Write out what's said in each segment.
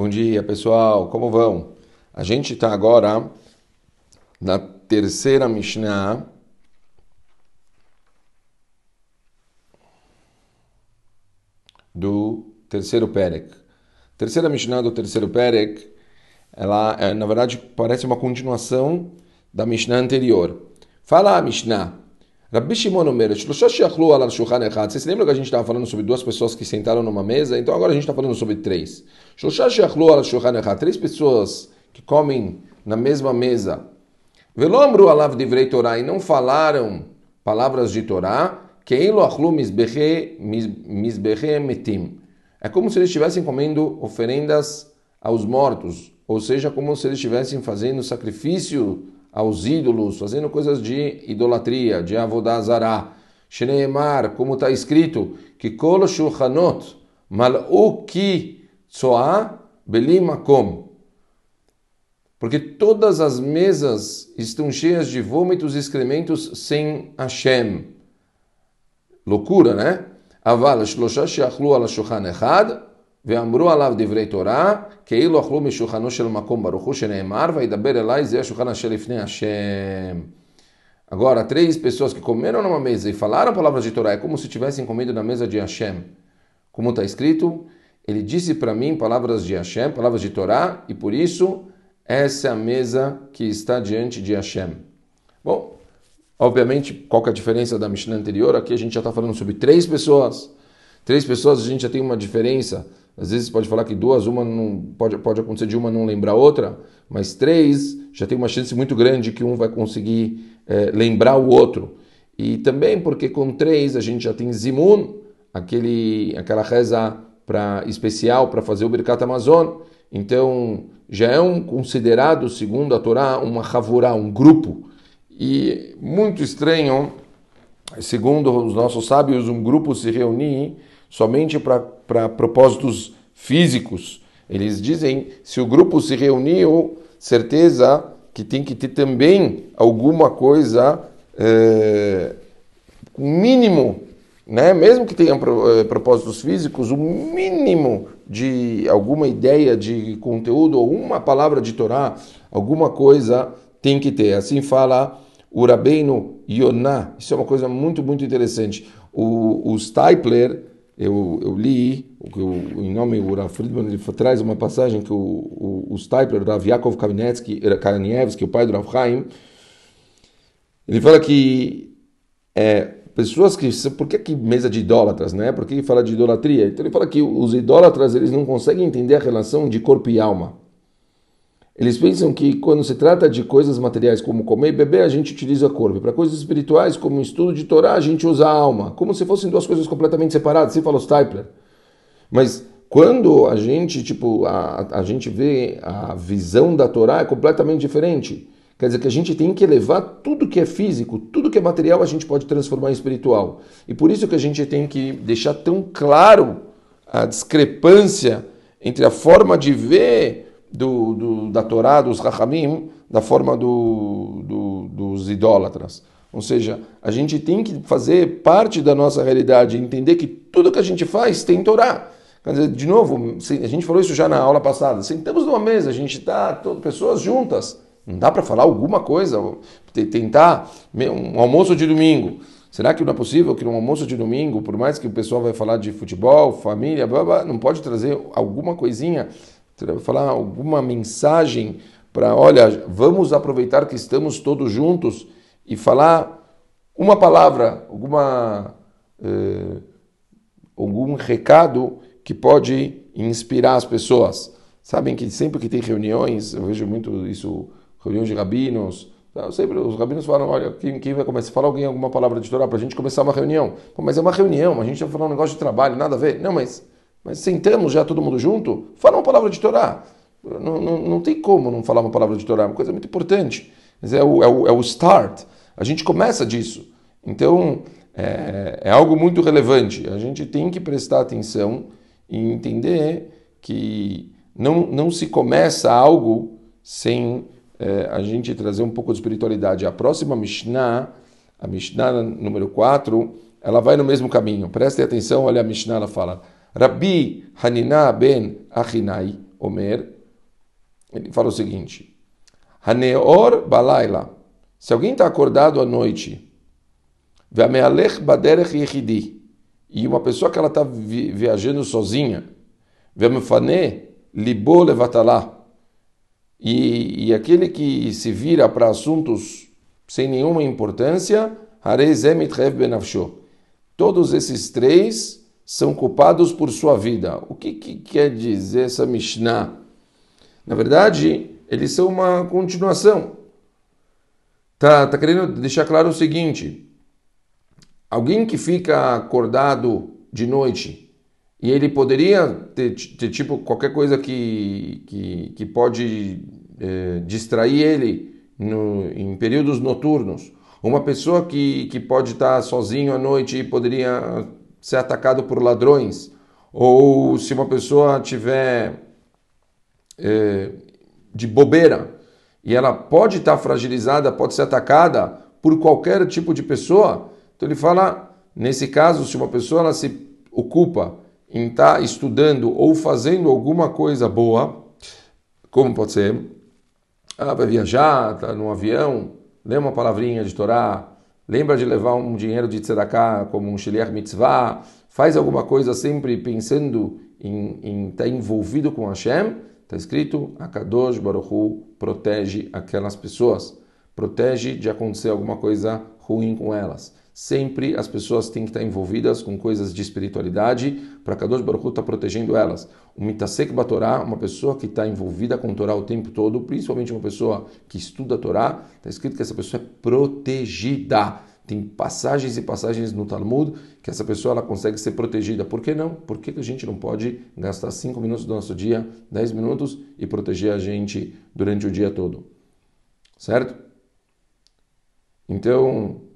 Bom dia, pessoal. Como vão? A gente está agora na terceira Mishnah. Do terceiro Perek. Terceira Mishnah do terceiro Perek, ela, é, na verdade, parece uma continuação da Mishnah anterior. Fala Mishnah. Rabbi Shimon Omer, Vocês lembram que a gente estava falando sobre duas pessoas que sentaram numa mesa? Então agora a gente está falando sobre três. Três pessoas que comem na mesma mesa. Velomru alav divrei Torah e não falaram palavras de Torá. Achlu metim. É como se eles estivessem comendo oferendas aos mortos, ou seja, como se eles estivessem fazendo sacrifício aos ídolos, fazendo coisas de idolatria, de avodazará. Shneemar, como está escrito, que kol shulchanot mal'u ki tsoa belimakom. Porque todas as mesas estão cheias de vômitos e excrementos sem Hashem. Loucura, né? Aval shlosha sheachlu al shulchan echad, ואמרו עליו דברי תורה, כאילו אכלו משולחנו של מקום ברוך הוא שנאמר, וידבר אליי זה השולחן אשר לפני השם. Agora, três pessoas que comeram numa mesa e falaram palavras de Torá é como se tivessem comido na mesa de Hashem. Como está escrito, ele disse para mim palavras de Hashem, palavras de Torá, e por isso essa é a mesa que está diante de Hashem. Bom, obviamente, qual é a diferença da Mishnah anterior? Aqui a gente já está falando sobre três pessoas. Três pessoas a gente já tem uma diferença às vezes pode falar que duas, uma não pode, pode acontecer de uma não lembrar outra, mas três já tem uma chance muito grande que um vai conseguir é, lembrar o outro. E também porque com três a gente já tem Zimun, aquele, aquela reza pra, especial para fazer o Birkat Amazon. Então já é um considerado, segundo a Torá, uma Havurá, um grupo. E muito estranho, segundo os nossos sábios, um grupo se reunir somente para propósitos físicos. Eles dizem, se o grupo se reuniu, certeza que tem que ter também alguma coisa, é, mínimo, né? mesmo que tenha é, propósitos físicos, o mínimo de alguma ideia de conteúdo ou uma palavra de Torá, alguma coisa tem que ter. Assim fala o Rabbeinu Yonah. Isso é uma coisa muito, muito interessante. O, o Stipler, eu, eu li, o, em nome do Rav Friedman, ele traz uma passagem que o, o, o Stipler, Rav Yaakov Kanievski, o pai do Rav Chaim, ele fala que é, pessoas que... Por que, que mesa de idólatras, né? Por que fala de idolatria? Então ele fala que os idólatras eles não conseguem entender a relação de corpo e alma. Eles pensam que quando se trata de coisas materiais como comer e beber, a gente utiliza corpo. Para coisas espirituais, como estudo de Torá, a gente usa a alma. Como se fossem duas coisas completamente separadas. Você fala o Stipler. Mas quando a gente, tipo, a, a gente vê a visão da Torá é completamente diferente. Quer dizer que a gente tem que elevar tudo que é físico, tudo que é material, a gente pode transformar em espiritual. E por isso que a gente tem que deixar tão claro a discrepância entre a forma de ver do, do, da Torá, dos Rahamim, da forma do, do, dos idólatras. Ou seja, a gente tem que fazer parte da nossa realidade, entender que tudo que a gente faz tem Torá. Quer dizer, de novo, a gente falou isso já na aula passada. Sentamos numa mesa, a gente está, pessoas juntas. Não dá para falar alguma coisa, tentar um almoço de domingo. Será que não é possível que no almoço de domingo, por mais que o pessoal vai falar de futebol, família, blá, blá, não pode trazer alguma coisinha falar alguma mensagem para, olha, vamos aproveitar que estamos todos juntos e falar uma palavra, alguma, eh, algum recado que pode inspirar as pessoas. Sabem que sempre que tem reuniões, eu vejo muito isso, reuniões de rabinos, tá? sempre os rabinos falam, olha, quem, quem vai começar? Fala alguém alguma palavra de Torá para a gente começar uma reunião. Pô, mas é uma reunião, a gente vai falar um negócio de trabalho, nada a ver. Não, mas mas sentamos já todo mundo junto, fala uma palavra de Torá. Não, não, não tem como não falar uma palavra de Torá, é uma coisa muito importante. Mas é o, é o, é o start. A gente começa disso. Então, é, é algo muito relevante. A gente tem que prestar atenção e entender que não, não se começa algo sem é, a gente trazer um pouco de espiritualidade. A próxima Mishnah, a Mishnah número 4, ela vai no mesmo caminho. Prestem atenção, olha a Mishnah, ela fala. Rabbi Hanina ben Achinai, Omer, ele fala o seguinte: Haneor balayla. Se alguém está acordado à noite, Ve'amealech baderech yechidi. E uma pessoa que ela está viajando sozinha, Ve'amefane libo levatalá. E, e aquele que se vira para assuntos sem nenhuma importância, Harei zemit benavsho. Todos esses três são culpados por sua vida. O que, que quer dizer essa Mishnah? Na verdade, eles são uma continuação. Tá, tá querendo deixar claro o seguinte: alguém que fica acordado de noite e ele poderia ter, ter tipo qualquer coisa que, que, que pode é, distrair ele no, em períodos noturnos uma pessoa que, que pode estar sozinho à noite e poderia ser atacado por ladrões. Ou se uma pessoa tiver é, de bobeira e ela pode estar fragilizada, pode ser atacada por qualquer tipo de pessoa. Então ele fala, nesse caso, se uma pessoa ela se ocupa em estar estudando ou fazendo alguma coisa boa, como pode ser, ela vai viajar, está num avião, lê uma palavrinha de Torá, lembra de levar um dinheiro de tzedakah como um shiliach mitzvah, faz alguma coisa sempre pensando em estar tá envolvido com Hashem, está escrito, Akadosh Baruch Hu protege aquelas pessoas, protege de acontecer alguma coisa ruim com elas. Sempre as pessoas têm que estar envolvidas com coisas de espiritualidade para Kadosh Baruch Hu estar tá protegendo elas. O Mitasek Batorá, uma pessoa que está envolvida com Torá o tempo todo, principalmente uma pessoa que estuda a Torá, está escrito que essa pessoa é protegida. Tem passagens e passagens no Talmud que essa pessoa ela consegue ser protegida. Por que não? Por que a gente não pode gastar 5 minutos do nosso dia, 10 minutos e proteger a gente durante o dia todo? Certo? Então,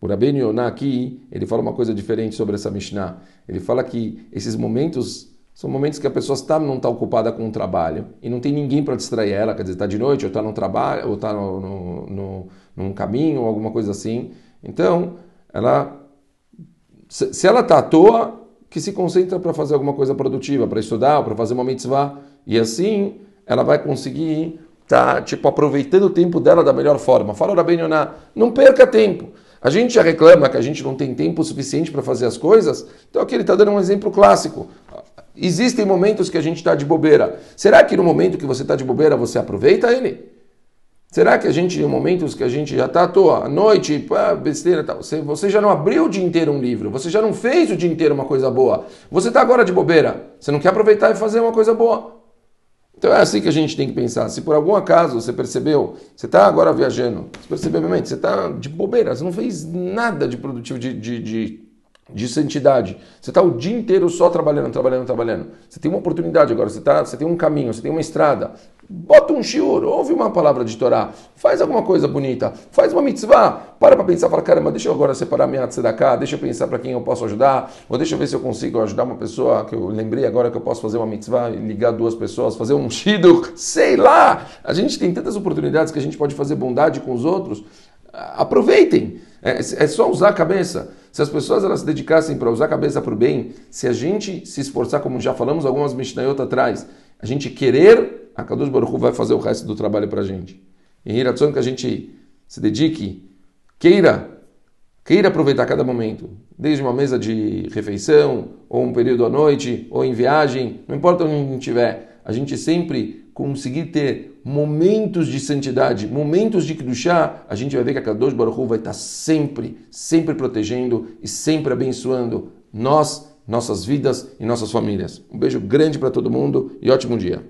o Rabbeinu Yonah aqui, ele fala uma coisa diferente sobre essa Mishnah. Ele fala que esses momentos são momentos que a pessoa está, não está ocupada com o trabalho e não tem ninguém para distrair ela, quer dizer, está de noite ou está no trabalho, ou está no, no, no, num caminho ou alguma coisa assim. Então, ela, se, ela está à toa, que se concentra para fazer alguma coisa produtiva, para estudar, para fazer uma mitzvah. E assim, ela vai conseguir estar, tá, tipo, aproveitando o tempo dela da melhor forma. Fala Yonah, não perca tempo. A gente já reclama que a gente não tem tempo suficiente para fazer as coisas, então aqui ele está dando um exemplo clássico. Existem momentos que a gente está de bobeira. Será que no momento que você está de bobeira você aproveita ele? Será que a gente, em momentos que a gente já está à toa, à noite, pá, besteira tal, você, você já não abriu o dia inteiro um livro, você já não fez o dia inteiro uma coisa boa, você está agora de bobeira, você não quer aproveitar e fazer uma coisa boa? Então é assim que a gente tem que pensar. Se por algum acaso você percebeu, você está agora viajando, você percebeu, obviamente, você está de bobeira, você não fez nada de produtivo, de, de, de, de santidade. Você está o dia inteiro só trabalhando, trabalhando, trabalhando. Você tem uma oportunidade agora, você, tá, você tem um caminho, você tem uma estrada. Bota um shiur, ouve uma palavra de Torá, faz alguma coisa bonita, faz uma mitzvah, para para pensar, fala, caramba, deixa eu agora separar minha tzedakah, deixa eu pensar para quem eu posso ajudar, ou deixa eu ver se eu consigo ajudar uma pessoa, que eu lembrei agora que eu posso fazer uma mitzvah, ligar duas pessoas, fazer um shidur, sei lá! A gente tem tantas oportunidades que a gente pode fazer bondade com os outros, aproveitem, é, é só usar a cabeça. Se as pessoas elas se dedicassem para usar a cabeça para o bem, se a gente se esforçar, como já falamos algumas Mishnayot atrás, a gente querer a Kadosh Baruch Hu vai fazer o resto do trabalho para a gente. Em Hiratzon que a gente se dedique, queira, queira aproveitar cada momento, desde uma mesa de refeição, ou um período à noite, ou em viagem, não importa onde estiver, a gente sempre conseguir ter momentos de santidade, momentos de Kedushá, a gente vai ver que a Kadosh Baruch vai estar sempre, sempre protegendo e sempre abençoando nós, nossas vidas e nossas famílias. Um beijo grande para todo mundo e ótimo dia.